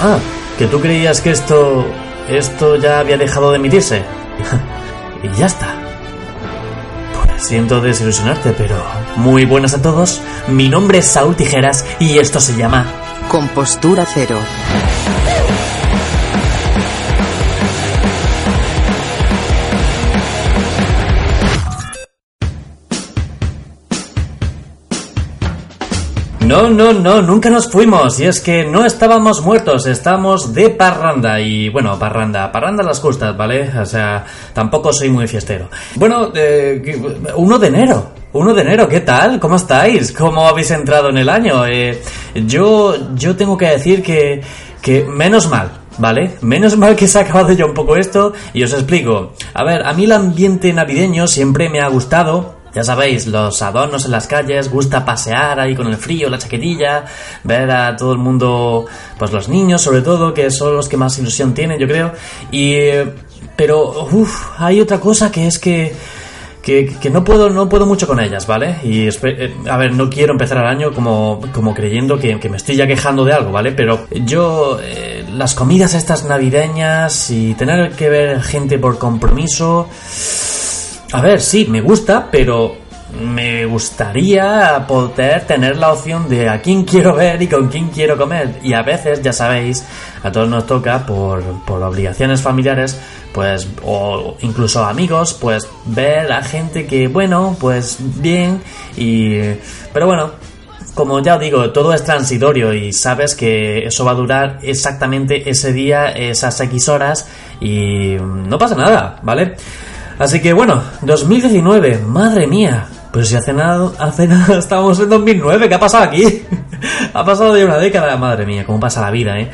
Ah, que tú creías que esto... esto ya había dejado de emitirse. y ya está. Pues siento desilusionarte, pero... Muy buenas a todos. Mi nombre es Saúl Tijeras y esto se llama... Compostura cero. No, no, no, nunca nos fuimos. Y es que no estábamos muertos, estábamos de parranda. Y bueno, parranda, parranda las justas, ¿vale? O sea, tampoco soy muy fiestero. Bueno, eh, 1 de enero. 1 de enero, ¿qué tal? ¿Cómo estáis? ¿Cómo habéis entrado en el año? Eh, yo, yo tengo que decir que, que menos mal, ¿vale? Menos mal que se ha acabado ya un poco esto y os explico. A ver, a mí el ambiente navideño siempre me ha gustado, ya sabéis, los adornos en las calles, gusta pasear ahí con el frío, la chaquetilla, ver a todo el mundo, pues los niños sobre todo, que son los que más ilusión tienen, yo creo. Y pero uff, hay otra cosa que es que que, no puedo no puedo mucho con ellas, ¿vale? Y eh, a ver, no quiero empezar el año como, como creyendo que, que me estoy ya quejando de algo, ¿vale? Pero yo, eh, las comidas estas navideñas y tener que ver gente por compromiso, a ver, sí, me gusta, pero me gustaría poder tener la opción de a quién quiero ver y con quién quiero comer. Y a veces, ya sabéis, a todos nos toca por, por obligaciones familiares, pues, o incluso amigos, pues ver a gente que, bueno, pues bien, y... Pero bueno, como ya digo, todo es transitorio y sabes que eso va a durar exactamente ese día, esas X horas, y no pasa nada, ¿vale? Así que bueno, 2019, madre mía. Pues si hace nada, hace nada estábamos en 2009, ¿qué ha pasado aquí? ha pasado ya una década, madre mía, cómo pasa la vida, ¿eh?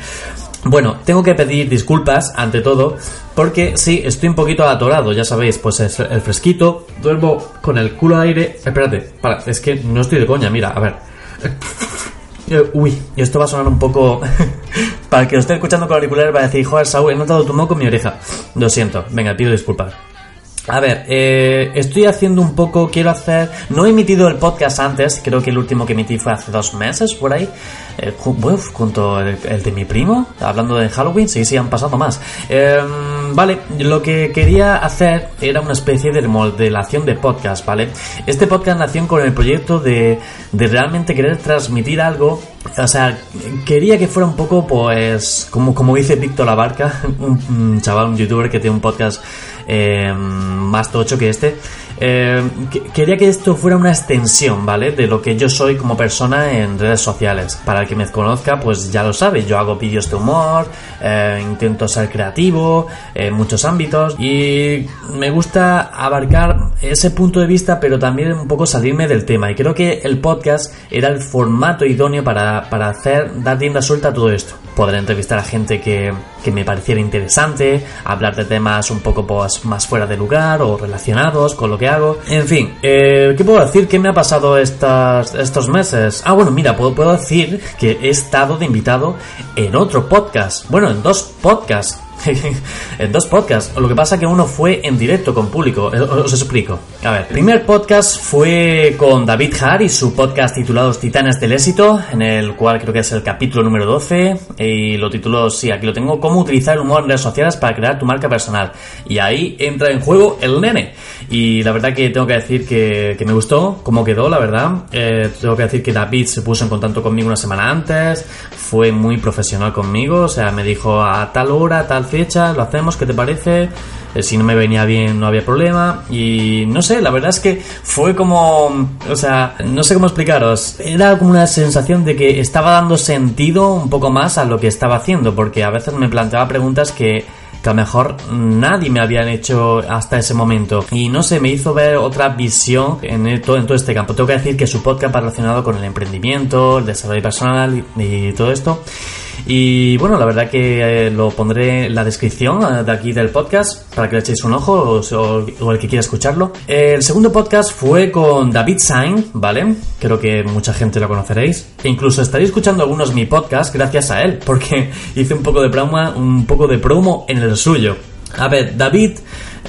Bueno, tengo que pedir disculpas ante todo, porque sí, estoy un poquito atorado, ya sabéis, pues es el fresquito, duermo con el culo de aire. Espérate, es que no estoy de coña, mira, a ver. Uy, y esto va a sonar un poco. para el que lo esté escuchando con auriculares va a decir, joder, Saúl, he notado tu moco en mi oreja. Lo siento, venga, pido disculpas. A ver, eh, estoy haciendo un poco, quiero hacer, no he emitido el podcast antes, creo que el último que emití fue hace dos meses, por ahí, eh, junto el, el, de mi primo, hablando de Halloween, sí, sí, han pasado más. Eh, vale, lo que quería hacer era una especie de remodelación de podcast, ¿vale? Este podcast nació con el proyecto de, de realmente querer transmitir algo, o sea, quería que fuera un poco, pues, como, como dice Víctor Labarca, un, un chaval, un youtuber que tiene un podcast eh, más tocho que este. Eh, que, quería que esto fuera una extensión, ¿vale? De lo que yo soy como persona en redes sociales. Para el que me conozca, pues ya lo sabe, yo hago vídeos de humor, eh, intento ser creativo en muchos ámbitos y me gusta abarcar ese punto de vista, pero también un poco salirme del tema. Y creo que el podcast era el formato idóneo para, para hacer, dar rienda suelta a todo esto. Poder entrevistar a gente que, que me pareciera interesante, hablar de temas un poco pues, más fuera de lugar o relacionados con lo que hago. En fin, eh, ¿qué puedo decir? ¿Qué me ha pasado estas, estos meses? Ah, bueno, mira, puedo, puedo decir que he estado de invitado en otro podcast. Bueno, en dos podcasts. en dos podcasts. Lo que pasa que uno fue en directo con público. Os explico. A ver, primer podcast fue con David Har y su podcast titulado Titanes del Éxito, en el cual creo que es el capítulo número 12. Y lo tituló, sí, aquí lo tengo, Cómo utilizar el humor en redes sociales para crear tu marca personal. Y ahí entra en juego el nene. Y la verdad que tengo que decir que, que me gustó cómo quedó, la verdad. Eh, tengo que decir que David se puso en contacto conmigo una semana antes. Fue muy profesional conmigo. O sea, me dijo a tal hora, a fecha, lo hacemos, ¿qué te parece? Eh, si no me venía bien no había problema y no sé, la verdad es que fue como, o sea, no sé cómo explicaros, era como una sensación de que estaba dando sentido un poco más a lo que estaba haciendo, porque a veces me planteaba preguntas que que a lo mejor nadie me habían hecho hasta ese momento. Y no sé, me hizo ver otra visión en, todo, en todo este campo. Tengo que decir que su podcast va relacionado con el emprendimiento, el desarrollo personal y, y todo esto. Y bueno, la verdad que eh, lo pondré en la descripción eh, de aquí del podcast para que le echéis un ojo o, o, el que quiera escucharlo. El segundo podcast fue con David Sain, ¿vale? Creo que mucha gente lo conoceréis. E incluso estaréis escuchando algunos de mi podcast gracias a él, porque hice un poco de promo, un poco de promo en el suyo. A ver, David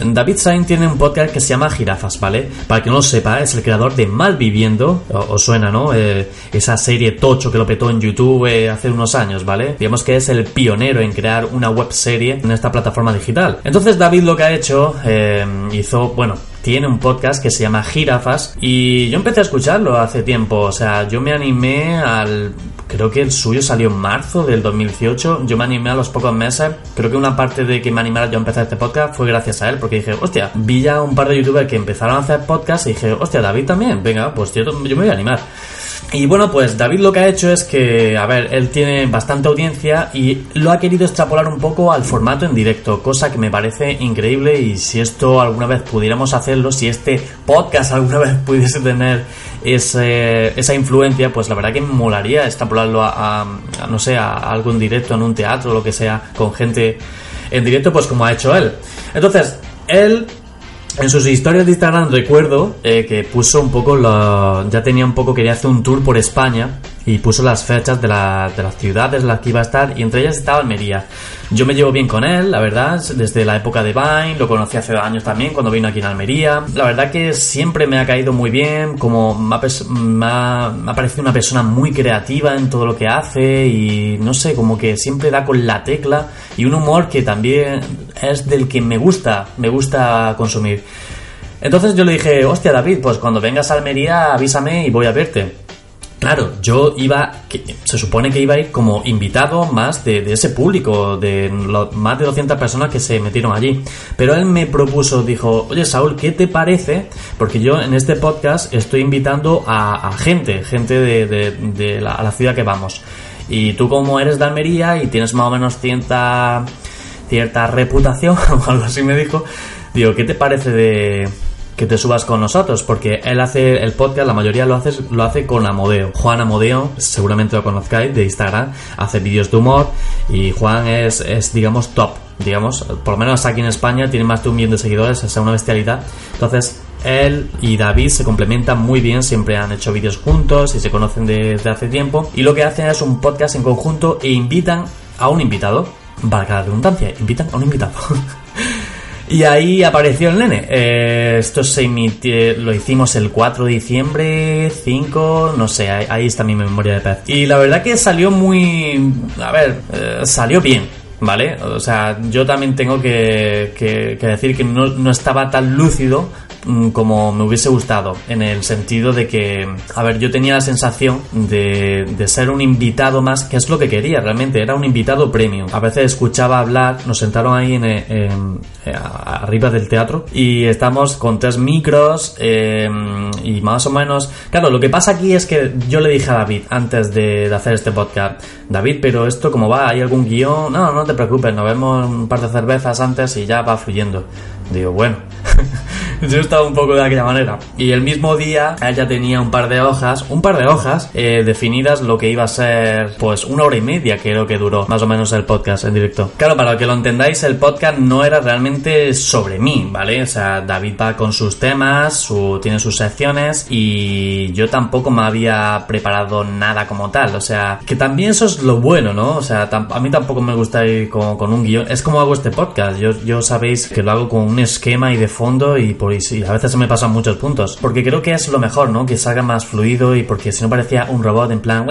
David Sain tiene un podcast que se llama Jirafas, ¿vale? Para que no lo sepa, es el creador de Malviviendo, os suena, ¿no? Eh, esa serie tocho que lo petó en YouTube eh, hace unos años, ¿vale? Digamos que es el pionero en crear una web serie en esta plataforma digital. Entonces David lo que ha hecho, eh, hizo, bueno, tiene un podcast que se llama Jirafas y yo empecé a escucharlo hace tiempo, o sea, yo me animé al... Creo que el suyo salió en marzo del 2018, yo me animé a los pocos meses, creo que una parte de que me animara yo a empezar este podcast fue gracias a él, porque dije, hostia, vi ya un par de youtubers que empezaron a hacer podcast y dije, hostia, David también, venga, pues yo, yo me voy a animar. Y bueno, pues David lo que ha hecho es que, a ver, él tiene bastante audiencia y lo ha querido extrapolar un poco al formato en directo, cosa que me parece increíble y si esto alguna vez pudiéramos hacerlo, si este podcast alguna vez pudiese tener ese, esa influencia, pues la verdad que me molaría extrapolarlo a, a, no sé, a algo en directo, en un teatro, lo que sea, con gente en directo, pues como ha hecho él. Entonces, él en sus historias de Instagram recuerdo eh, que puso un poco, la, ya tenía un poco, quería hacer un tour por España y puso las fechas de, la, de, las ciudades en las que iba a estar y entre ellas estaba Almería. Yo me llevo bien con él, la verdad, desde la época de Vine, lo conocí hace años también cuando vino aquí en Almería. La verdad que siempre me ha caído muy bien, como me ha, me ha, me ha parecido una persona muy creativa en todo lo que hace y no sé, como que siempre da con la tecla y un humor que también es del que me gusta, me gusta consumir. Entonces yo le dije, hostia David, pues cuando vengas a Almería avísame y voy a verte. Claro, yo iba, se supone que iba a ir como invitado más de, ese público, de más de 200 personas que se metieron allí. Pero él me propuso, dijo, oye Saúl, ¿qué te parece? Porque yo en este podcast estoy invitando a, gente, gente de la, a la ciudad que vamos. Y tú como eres de Almería y tienes más o menos cierta, cierta reputación, o algo así me dijo, digo, ¿qué te parece de que te subas con nosotros, porque él hace el podcast, la mayoría lo hace, lo hace con Amodeo. Juan Amodeo, seguramente lo conozcáis de Instagram, hace vídeos de humor y Juan es, es, digamos, top, digamos, por lo menos aquí en España tiene más de un millón de seguidores, es una bestialidad. Entonces, él y David se complementan muy bien, siempre han hecho vídeos juntos y se conocen desde hace tiempo. Y lo que hacen es un podcast en conjunto e invitan a un invitado, valga la redundancia, invitan a un invitado. Y ahí apareció el nene. Eh, esto se emitió, lo hicimos el 4 de diciembre, 5, no sé, ahí, está mi memoria de pez. Y la verdad que salió muy... A ver, eh, salió bien. ¿Vale? O sea, yo también tengo que, que, que decir que no estaba tan lúcido como me hubiese gustado, en el sentido de que, a ver, yo tenía la sensación de, de, ser un invitado más, que es lo que quería realmente, era un invitado premium. A veces escuchaba hablar, nos sentaron ahí en, en, en arriba del teatro y estamos con tres micros eh, y más o menos, claro, lo que pasa aquí es que yo le dije a David antes de, de hacer este podcast, David, pero esto como va, ¿hay algún guion? No, no te preocupes, nos vemos un par de cervezas antes y ya va fluyendo. Digo, bueno, yo estaba un poco de aquella manera. Y el mismo día ella tenía un par de hojas, un par de hojas eh, definidas lo que iba a ser pues una hora y media creo que duró más o menos el podcast en directo. Claro, para que lo entendáis, el podcast no era realmente sobre mí, ¿vale? O sea, David va con sus temas, tiene sus secciones y yo tampoco me había preparado nada como tal. O sea, que también eso es lo bueno, ¿no? O sea, a mí tampoco me gusta ir con, con un guion. Es como hago este podcast. Yo, yo sabéis que lo hago con un esquema y de fondo y a veces se me pasan muchos puntos. Porque creo que es lo mejor, ¿no? Que salga más fluido y porque si no parecía un robot en plan...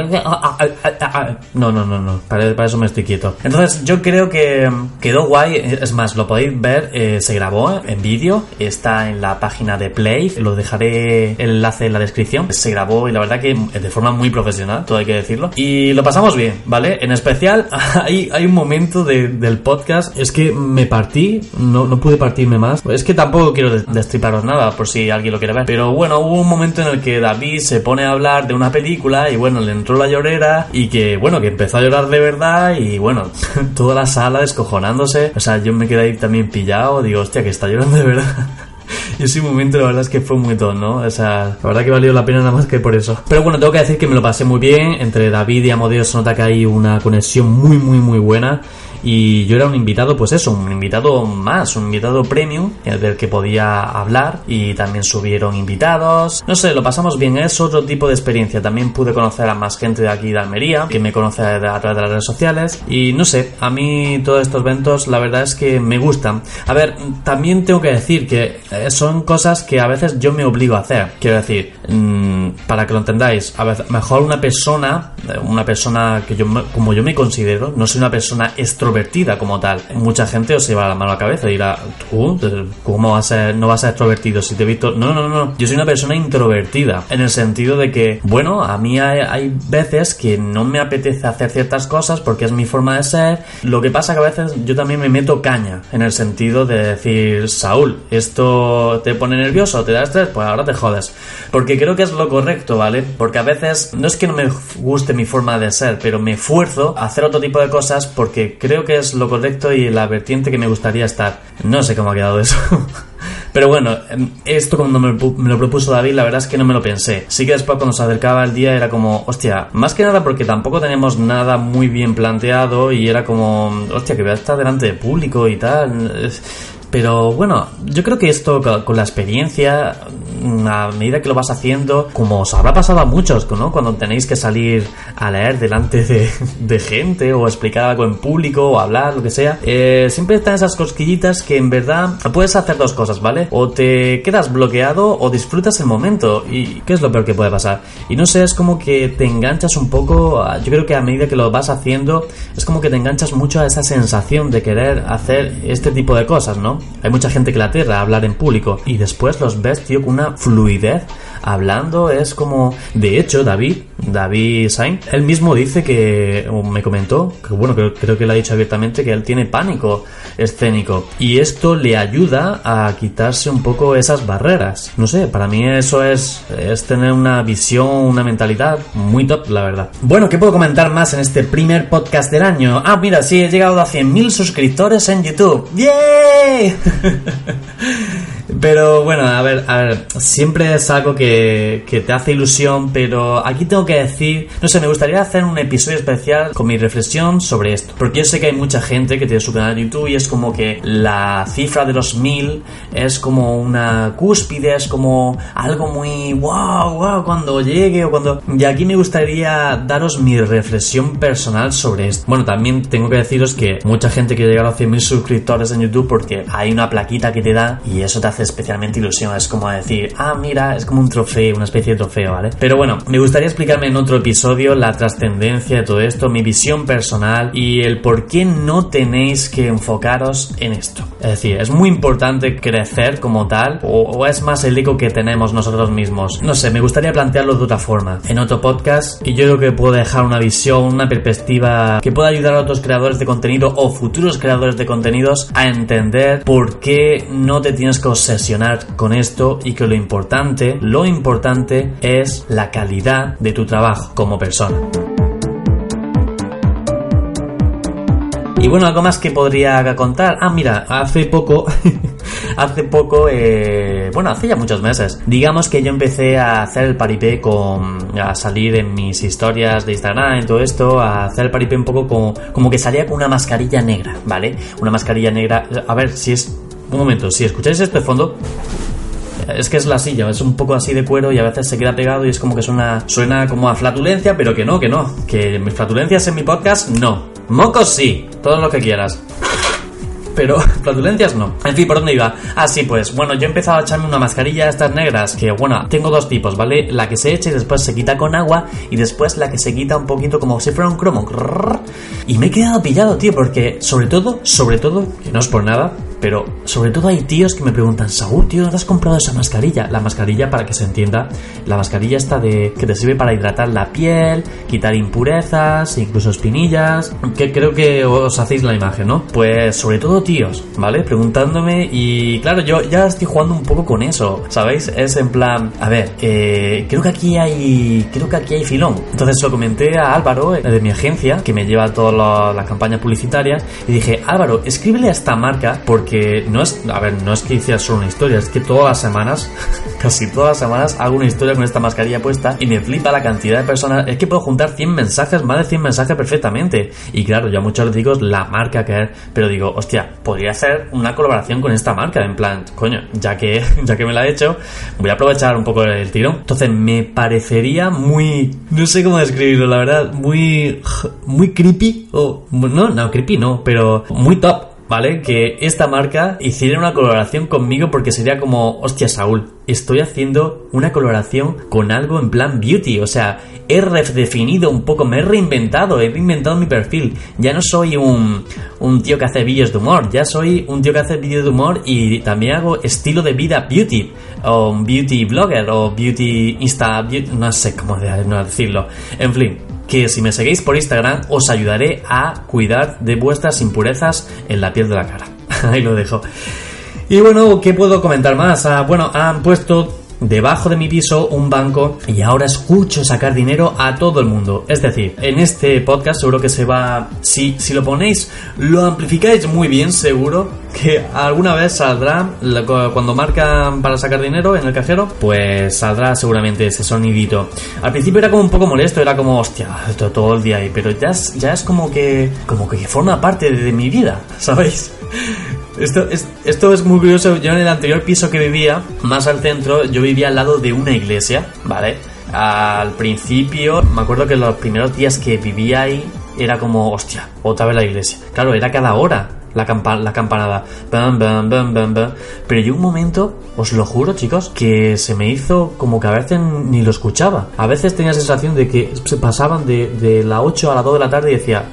No, no, no, no. Para, para eso me estoy quieto. Entonces yo creo que quedó guay. Es más, lo podéis ver. Eh, se grabó en vídeo. Está en la página de Play. Lo dejaré el enlace en la descripción. Se grabó y la verdad que de forma muy profesional, todo hay que decirlo. Y lo pasamos bien, ¿vale? En especial hay, hay un momento de, del podcast. Es que me partí. No, no pude partirme más. Es que tampoco quiero destriparos nada por si alguien lo quiere ver. Pero bueno, hubo un momento en el que David se pone a hablar de una película y bueno, le entró la llorera y que bueno, que empezó a llorar de verdad y bueno, toda la sala descojonándose. O sea, yo me quedé ahí también pillado. Digo, hostia, que está llorando de verdad. Y ese momento la verdad es que fue muy todo, ¿no? O sea, la verdad que valió la pena nada más que por eso. Pero bueno, tengo que decir que me lo pasé muy bien. Entre David y Amodeo se nota que hay una conexión muy, muy, muy buena. Y yo era un invitado, pues eso, un invitado más, un invitado premium eh, del que podía hablar y también subieron invitados. No sé, lo pasamos bien, es otro tipo de experiencia. También pude conocer a más gente de aquí de Almería, que me conoce a través de las redes sociales y no sé, a mí todos estos eventos la verdad es que me gustan. A ver, también tengo que decir que eh, son cosas que a veces yo me obligo a hacer. Quiero decir, mmm, para que lo entendáis, a veces mejor una persona, eh, una persona que yo como yo me considero, no soy una persona extrovertida como tal. Mucha gente os lleva la mano a la cabeza y dirá, ¿cómo vas a no vas a ser extrovertido si te he visto? No, no, no, yo soy una persona introvertida, en el sentido de que, bueno, a mí hay, hay veces que no me apetece hacer ciertas cosas porque es mi forma de ser. Lo que pasa que a veces yo también me meto caña, en el sentido de decir, Saúl, esto te pone nervioso, te da estrés, pues ahora te jodes. Porque creo que es lo correcto, ¿vale? Porque a veces no es que no me guste mi forma de ser, pero me esfuerzo a hacer otro tipo de cosas porque creo que es lo correcto y la vertiente que me gustaría estar. No sé cómo ha quedado eso. Pero bueno, em, esto cuando me, lo propuso David, la verdad es que no me lo pensé. Sí que después cuando se acercaba el día era como, hostia, más que nada porque tampoco teníamos nada muy bien planteado y era como, hostia, que voy a estar delante de público y tal. Pero bueno, yo creo que esto con la experiencia, a medida que lo vas haciendo, como os habrá pasado a muchos, ¿no? Cuando tenéis que salir a leer delante de, gente o explicar algo en público o hablar, lo que sea, eh, siempre están esas cosquillitas que en verdad puedes hacer dos cosas, ¿vale? O te quedas bloqueado o disfrutas el momento. ¿Y qué es lo peor que puede pasar? Y no sé, es como que te enganchas un poco, yo creo que a medida que lo vas haciendo, es como que te enganchas mucho a esa sensación de querer hacer este tipo de cosas, ¿no? Hay mucha gente que la aterra a hablar en público y después los ves, tío, con una fluidez hablando. Es como, de hecho, David, David Sainz, él mismo dice que, me comentó, que bueno, creo, creo que lo ha dicho abiertamente, que él tiene pánico escénico y esto le ayuda a quitarse un poco esas barreras. No sé, para mí eso es, es tener una visión, una mentalidad muy top, la verdad. Bueno, ¿qué puedo comentar más en este primer podcast del año? Ah, mira, sí, he llegado a 100.000 suscriptores en YouTube. ¡Yay! Pero bueno, a ver, a ver, siempre es algo que, que, te hace ilusión, pero aquí tengo que decir, no sé, me gustaría hacer un episodio especial con mi reflexión sobre esto, porque yo sé que hay mucha gente que tiene su canal de YouTube y es como que la cifra de los mil es como una cúspide, es como algo muy wow, wow, cuando llegue o cuando... Y aquí me gustaría daros mi reflexión personal sobre esto. Bueno, también tengo que deciros que mucha gente quiere llegar a 100.000 suscriptores en YouTube porque hay una plaquita que te da y eso te hace especialmente ilusión. Es como decir, ah, mira, es como un trofeo, una especie de trofeo, ¿vale? Pero bueno, me gustaría explicarme en otro episodio la trascendencia de todo esto, mi visión personal y el por qué no tenéis que enfocaros en esto. Es decir, es muy importante crecer como tal o, es más el eco que tenemos nosotros mismos. No sé, me gustaría plantearlo de otra forma. En otro podcast y yo creo que puedo dejar una visión, una perspectiva que pueda ayudar a otros creadores de contenido o futuros creadores de contenidos a entender por qué no te tienes que obsesionar con esto y que lo importante, lo importante es la calidad de tu trabajo como persona. Y bueno, algo más que podría contar. Ah, mira, hace poco, hace poco, eh, bueno, hace ya muchos meses, digamos que yo empecé a hacer el paripé con, a salir en mis historias de Instagram y todo esto, a hacer el paripé un poco como, como que salía con una mascarilla negra, ¿vale? Una mascarilla negra, a ver si es un momento, si escucháis este fondo, es que es la silla, es un poco así de cuero y a veces se queda pegado y es como que suena, suena como a flatulencia, pero que no, que no. Que mis flatulencias en mi podcast, no. Mocos sí, todo lo que quieras. Pero flatulencias no. En fin, ¿por dónde iba? Ah, sí, pues bueno, yo he empezado a echarme una mascarilla estas negras, que bueno, tengo dos tipos, ¿vale? La que se echa y después se quita con agua y después la que se quita un poquito como si fuera un cromo. Y me he quedado pillado, tío, porque sobre todo, sobre todo, que no es por nada, pero sobre todo hay tíos que me preguntan, Saúl, tío, ¿dónde has comprado esa mascarilla? La mascarilla, para que se entienda, la mascarilla está de que te sirve para hidratar la piel, quitar impurezas, incluso espinillas, que creo que os hacéis la imagen, ¿no? Pues sobre todo tíos, ¿vale? Preguntándome y claro, yo ya estoy jugando un poco con eso, ¿sabéis? Es en plan, a ver, eh, creo que aquí hay, creo que aquí hay filón. Entonces lo comenté a Álvaro, eh, de mi agencia, que me lleva todas las campañas publicitarias, y dije, Álvaro, escríbele a esta marca porque porque no es, a ver, no es que hiciera solo una historia, es que todas las semanas, casi todas las semanas, hago una historia con esta mascarilla puesta y me flipa la cantidad de personas. Es que puedo juntar 100 mensajes, más de 100 mensajes perfectamente. Y claro, yo a muchos les digo la marca que es, pero digo, hostia, podría hacer una colaboración con esta marca, en plan, coño, ya que, ya que me la he hecho, voy a aprovechar un poco el tirón. Entonces me parecería muy, no sé cómo describirlo, la verdad, muy, muy creepy, o, no, no, creepy no, pero muy top ¿vale? Que esta marca hiciera una colaboración conmigo porque sería como, hostia, Saúl, estoy haciendo una colaboración con algo en plan beauty, o sea, he redefinido un poco, me he reinventado, he reinventado mi perfil. Ya no soy un, un tío que hace vídeos de humor, ya soy un tío que hace vídeos de humor y también hago estilo de vida beauty, o beauty blogger, o beauty insta, no sé cómo decirlo. En fin, que si me seguís por Instagram os ayudaré a cuidar de vuestras impurezas en la piel de la cara. Ahí lo dejo. Y bueno, ¿qué puedo comentar más? Ah, bueno, han puesto debajo de mi piso un banco y ahora escucho sacar dinero a todo el mundo. Es decir, en este podcast seguro que se va, si, si lo ponéis, lo amplificáis muy bien, seguro que alguna vez saldrá, cuando marcan para sacar dinero en el cajero, pues saldrá seguramente ese sonidito. Al principio era como un poco molesto, era como, hostia, todo el día ahí, pero ya es, ya es como que, como que forma parte de mi vida, ¿sabéis? Esto es, esto es muy curioso. Yo en el anterior piso que vivía, más al centro, yo vivía al lado de una iglesia, ¿vale? Al principio, me acuerdo que los primeros días que vivía ahí era como, hostia, otra vez la iglesia. Claro, era cada hora la, la campanada. Pero llegó un momento, os lo juro, chicos, que se me hizo como que a veces ni lo escuchaba. A veces tenía la sensación de que se pasaban de, de la 8 a la 2 de la tarde y decía,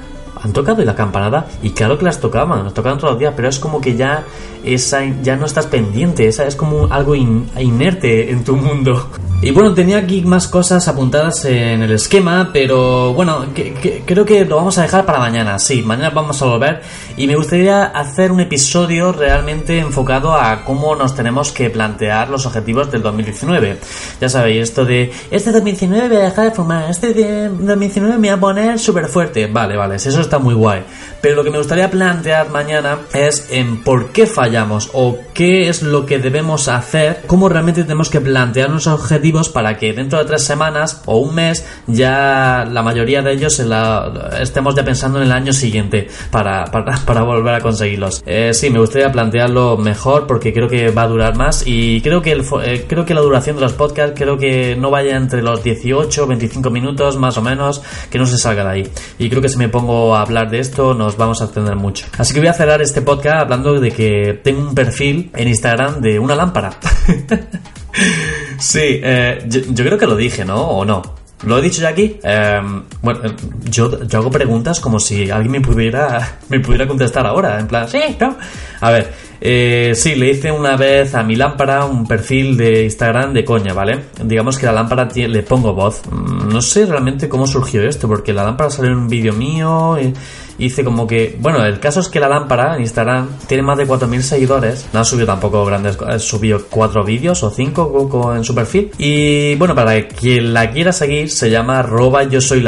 han tocado la campanada y claro que las tocaban, las tocaban todos los días, pero es como que ya esa ya no estás pendiente, esa es como algo inerte en tu mundo. Y bueno, tenía aquí más cosas apuntadas en el esquema, pero bueno, creo que lo vamos a dejar para mañana. Sí, mañana vamos a volver y me gustaría hacer un episodio realmente enfocado a cómo nos tenemos que plantear los objetivos del 2019. Ya sabéis, esto de este 2019 voy a dejar de fumar, este 2019 me voy a poner súper fuerte. Vale, vale, eso está muy guay. Pero lo que me gustaría plantear mañana es en por qué fallamos o qué es lo que debemos hacer, cómo realmente tenemos que plantear nuestros objetivos para que dentro de tres semanas o un mes ya la mayoría de ellos estemos ya pensando en el año siguiente para, para, volver a conseguirlos. Eh, sí, me gustaría plantearlo mejor porque creo que va a durar más y creo que, el, eh, creo que la duración de los podcasts creo que no vaya entre los 18 25 minutos más o menos, que no se salga de ahí. Y creo que si me pongo a hablar de esto nos vamos a atender mucho. Así que voy a cerrar este podcast hablando de que tengo un perfil en Instagram de una lámpara. sí, eh, yo, creo que lo dije, ¿no? ¿O no? ¿Lo he dicho ya aquí? Em, bueno, yo, yo, hago preguntas como si alguien me pudiera, me pudiera contestar ahora. En plan, sí, no. A ver, eh, sí, le hice una vez a mi lámpara un perfil de Instagram de coña, ¿vale? Digamos que la lámpara le pongo voz. Mm, no sé realmente cómo surgió esto, porque la lámpara salió en un vídeo mío. Hice como que. Bueno, el caso es que la lámpara en Instagram tiene más de 4.000 seguidores. No ha subido tampoco grandes. Subió 4 vídeos o 5 en su perfil. Y bueno, para quien la quiera seguir, se llama arroba yo soy.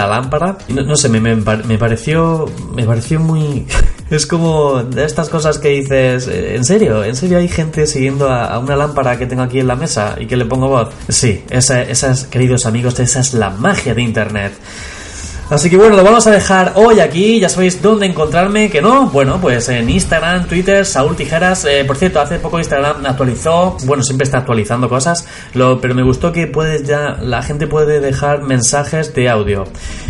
Y no, sé, me, me, pareció. Me pareció muy. es como de estas cosas que dices. Eh, ¿En serio? ¿En serio hay gente siguiendo a, una lámpara que tengo aquí en la mesa y que le pongo voz? Sí, esa, esas, queridos amigos, esa es la magia de internet. Así que bueno, lo vamos a dejar hoy aquí. Ya sabéis dónde encontrarme, que no. Bueno, pues en Instagram, Twitter, Saúl Tijeras. Eh, por cierto, hace poco Instagram actualizó. Bueno, siempre está actualizando cosas. Lo, pero me gustó que puedes ya. La gente puede dejar mensajes de audio.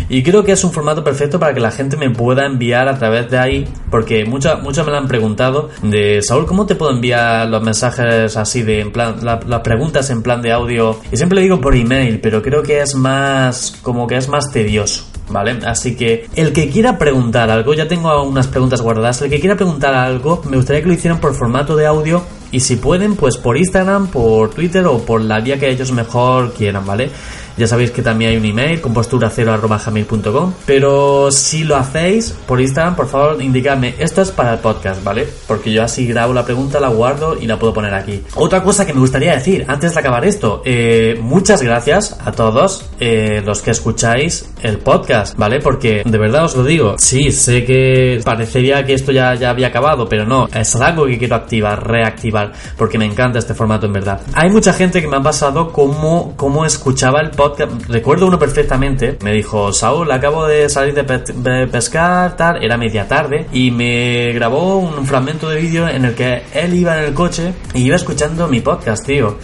Y creo que es un formato perfecto para que la gente me pueda enviar a través de ahí. Porque muchos muchos me lo han preguntado. De Saúl, ¿cómo te puedo enviar los mensajes así de en plan. las preguntas en plan de audio? Y siempre le digo por email, pero creo que es más. como que es más tedioso. ¿Vale? Así que el que quiera preguntar algo, ya tengo unas preguntas guardadas, el que quiera preguntar algo, me gustaría que lo hicieran por formato de audio y si pueden, pues por Instagram, por Twitter o por la vía que ellos mejor quieran, ¿vale? Ya sabéis que también hay un email, composturacero.com. Pero si lo hacéis por Instagram, por favor, indicadme, esto es para el podcast, ¿vale? Porque yo así grabo la pregunta, la guardo y la puedo poner aquí. Otra cosa que me gustaría decir, antes de acabar esto, eh, muchas gracias a todos eh, los que escucháis el podcast, ¿vale? Porque de verdad os lo digo, sí, sé que parecería que esto ya, ya había acabado, pero no, es algo que quiero activar, reactivar, porque me encanta este formato en verdad. Hay mucha gente que me ha pasado cómo, cómo escuchaba el podcast. Recuerdo uno perfectamente, me dijo, Saúl, acabo de salir de, de pescar, tal, era media tarde, y me grabó un fragmento de vídeo en el que él iba en el coche y iba escuchando mi podcast, tío.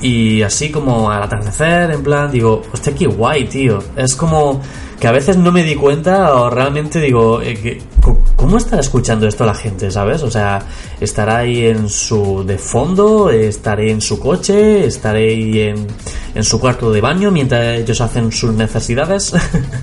Y así como al atardecer, en plan, digo, hostia, qué guay, tío. Es como que a veces no me di cuenta o realmente digo, eh, ¿cómo estará escuchando esto la gente, sabes? O sea, estará ahí en su de fondo, estaré en su coche, estaré ahí en, en su cuarto de baño mientras ellos hacen sus necesidades.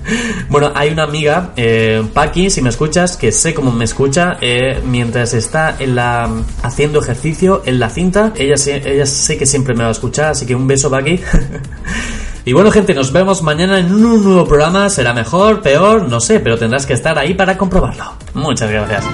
bueno, hay una amiga, eh, Paki, si me escuchas, que sé cómo me escucha, eh, mientras está en la haciendo ejercicio en la cinta, ella, ella sé que siempre me va a escuchar, así que un beso, Paki. Y bueno, gente, nos vemos mañana en un nuevo programa. Será mejor, peor, no sé, pero tendrás que estar ahí para comprobarlo. Muchas gracias.